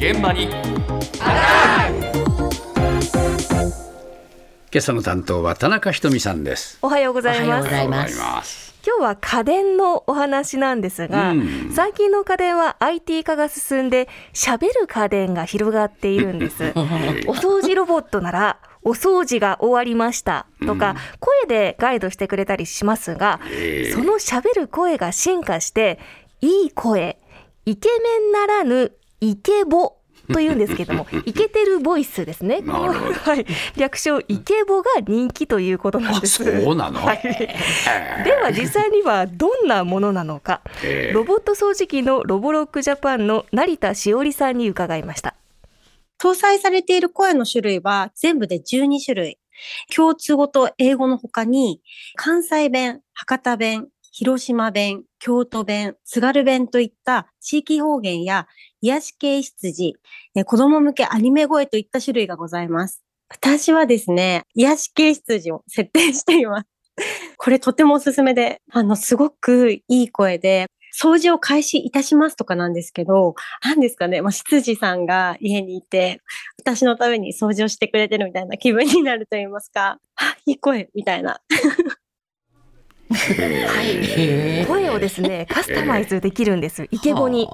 現場に。今朝の担当は田中ひとみさんです。おはようございます。おはようございます。おはようございます。今日は家電のお話なんですが、うん。最近の家電は IT 化が進んで喋る家電が広がっているんです。お掃除ロボットならお掃除が終わりましたとか、声でガイドしてくれたりしますが、ええ。その喋る声が進化していい声イケメンならぬイケボというんですけども イケてるボイスですね。なるほど。はい、略称イケボが人気ということなんあ、です。そうなの？はい。え。では実際にはどんなものなのか、ええ。ロボット掃除機のロボロックジャパンの成田しおりさんに伺いました。搭載されている声の種類は全部で12種類。共通語と英語の他に、関西弁、博多弁、広島弁、京都弁、津軽弁といった地域方言や癒し系羊、子供向けアニメ声といった種類がございます。私はですね、癒し系羊を設定しています。これとてもおすすめで、あの、すごくいい声で、掃除を開始いたしますとかなんですけど、何ですかね、まあ、執事さんが家にいて、私のために掃除をしてくれてるみたいな気分になると言いますか、あ、いい声みたいな。声をですね、カスタマイズできるんです。イケボに。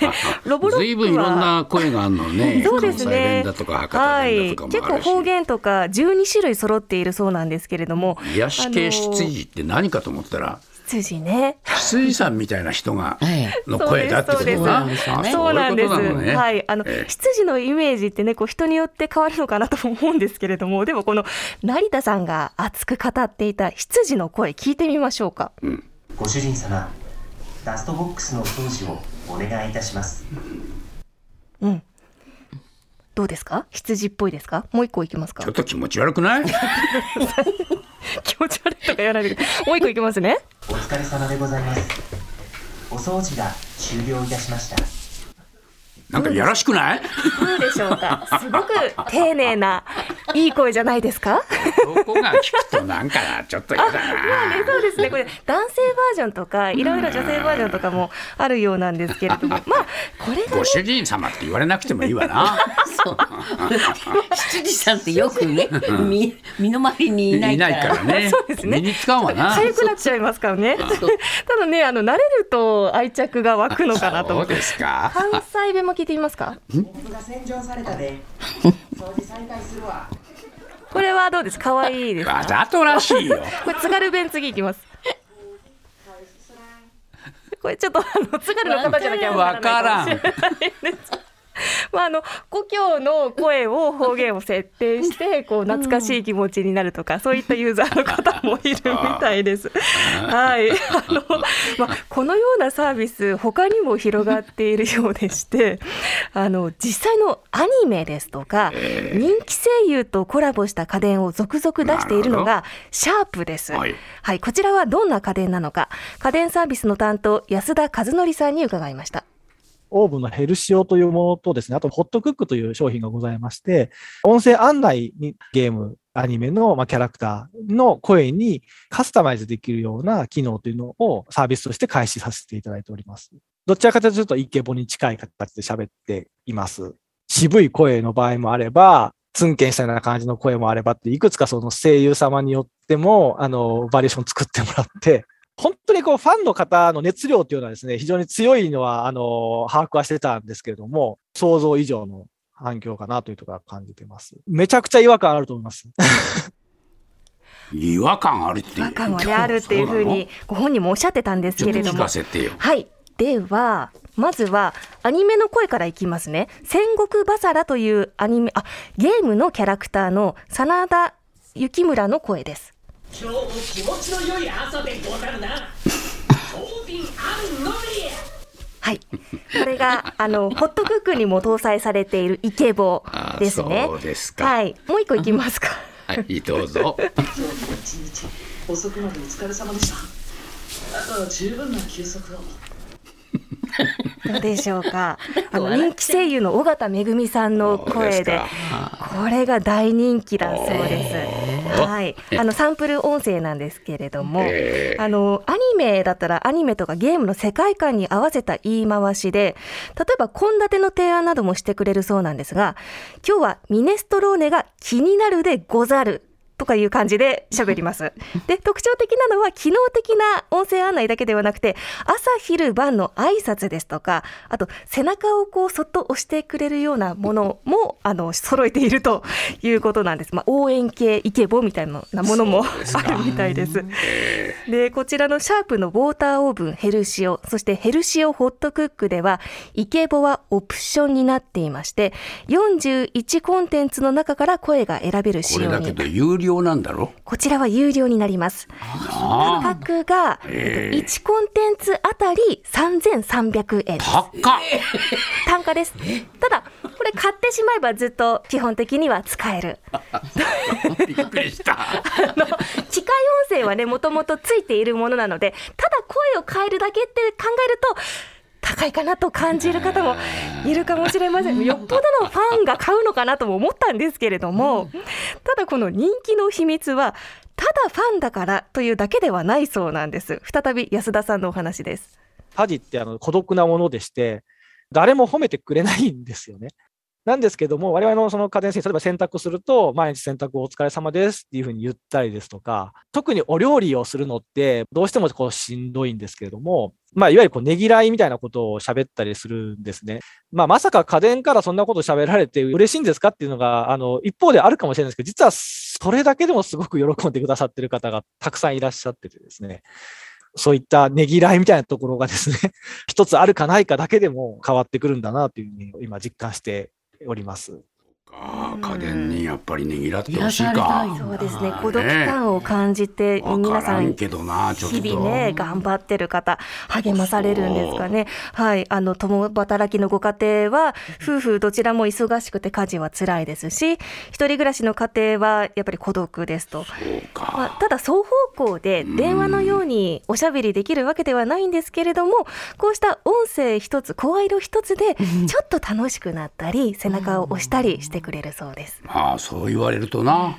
でロボロずいぶんいックは。ろんな声があるのね。そうですねはい、結。構方言とか12種類揃っているそうなんですけれども癒し系あの羊って何かと思ったら、羊ね羊さんみたいな人がえの声だってことだ。そうですあそうなんです。ね。はい、あの、ええ羊のイメージってね、こう人によって変わるのかなと思うんですけれども、でもこの成田さんが熱く語っていた羊の声聞いてみましょうか。ご主人様ダストボックスのお掃除をお願いいたしますうん。どうですか？羊っぽいですか？もう一個いきますか？ちょっと気持ち悪くない？気持ち悪いとか言わないでくださいもう一個いきますね。お疲れ様でございますお掃除が終了いたしましたなんかやらしくない？どうでしょうかすごく丁寧な、いい声じゃないですか？ここが聞くとなんかちょっと嫌だまあね、な。そうですね。これ男性バージョンとか、いろいろ女性バージョンとかもあるようなんですけれども、まあ、これがご主人様って言われなくてもいいわな。羊さんってよくね、み身の回りにいないから。からね。そうですね身に使うわな。痒くなっちゃいますからね。ただね、あの慣れると愛着が湧くのかなと思って。そうですか。関西弁も聞いてみますか？僕が洗浄されたで掃除再開するわこれはどうです？可愛いですか？わざとらしいよ。これ津軽弁次いきます。これちょっとあの津軽の方じゃなきゃわからないかもしれないです。まああの故郷の声を方言を設定してこう懐かしい気持ちになるとか、そういったユーザーの方もいるみたいです。はい、あのまあこのようなサービス他にも広がっているようでして、あの実際のアニメですとか、人気声優とコラボした家電を続々出しているのがシャープです。はい。はい、こちらはどんな家電なのか、家電サービスの担当安田和則さんに伺いました。オーブンのヘルシオというものとですね、あとホットクックという商品がございまして、音声案内にゲーム、アニメのまキャラクターの声にカスタマイズできるような機能というのをサービスとして開始させていただいております。どちらかというとイケボに近い形で喋っています。渋い声の場合もあれば、ツンケンしたような感じの声もあればって、いくつかその声優様によっても、あの、バリエーション作ってもらって、本当にこうファンの方の熱量っていうのはですね、非常に強いのは、あの、把握はしてたんですけれども、想像以上の反響かなというところは感じてます。めちゃくちゃ違和感あると思います。違和感あるっていう。違和感がねあるっていうふうにご本人もおっしゃってたんですちょっと聞けれどもかせてよ。はいではまずはアニメの声からいきますね戦国バサラというアニメあゲームのキャラクターの真田幸村の声です今日も気持ちの良い朝でござるな。はい。これがあのホットクックにも搭載されているイケボあですね。そうですか。はい。もう一個いきますか。はい、どうぞ。今日も一日遅くまでお疲れ様でした。あとは十分な休息を。どうでしょうか。あの人気声優の尾形めぐみさんの声でこれが大人気だそうです。はい、あのサンプル音声なんですけれども、えーあのアニメだったらアニメとかゲームの世界観に合わせた言い回しで例えば献立の提案などもしてくれるそうなんですが今日はミネストローネが気になるでござるとかいう感じで喋ります。で特徴的なのは機能的な音声案内だけではなくて朝昼晩の挨拶ですとかあと背中をこうそっと押してくれるようなものもあの揃えているということなんです。まあ、応援系イケボみたいなものもあるみたいです。でこちらのシャープのウォーターオーブンヘルシオそしてヘルシオホットクックではイケボはオプションになっていまして41コンテンツの中から声が選べるこれだけ仕様にど有料なんだろ？こちらは有料になります。価あ格がええ1コンテンツあたり3300円です。高っ。単価です。ただこれ買ってしまえばずっと基本的には使える。びっくりした。機械音声はねもともとついているものなのでただ声を変えるだけって考えると高いかなと感じる方もいるかもしれません。よっぽどのファンが買うのかなとも思ったんですけれども、ただこの人気の秘密はただファンだからというだけではないそうなんです。再び安田さんのお話です。家事ってあの孤独なものでして、誰も褒めてくれないんですよね。なんですけども、我々のその家電製品、例えば洗濯すると、毎日洗濯お疲れ様ですっていうふうに言ったりですとか、特にお料理をするのって、どうしてもこうしんどいんですけれども、まあ、いわゆるこうねぎらいみたいなことを喋ったりするんですね。まあ、まさか家電からそんなこと喋られて嬉しいんですかっていうのが、あの、一方であるかもしれないですけど、実はそれだけでもすごく喜んでくださってる方がたくさんいらっしゃっててですね。そういったねぎらいみたいなところがですね、一つあるかないかだけでも変わってくるんだなというふうに今実感しております。家電にやっぱりねぎらってほしいか。れたいそうですね。孤独感を感じてわ皆さんからんけどなちょっと。日々ね頑張ってる方励まされるんですかね。はい。あの共働きのご家庭は夫婦どちらも忙しくて家事は辛いですし一人暮らしの家庭はやっぱり孤独ですと、そうか、まあ、ただ双方向で電話のようにおしゃべりできるわけではないんですけれどもこうした音声一つ声色一つでちょっと楽しくなったり背中を押したりしてくれるそうです。まあそう言われるとな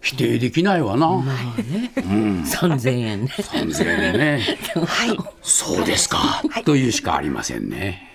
否定できないわな、うん。3000円ね。3000円ね。はい。そうですか、というしかありませんね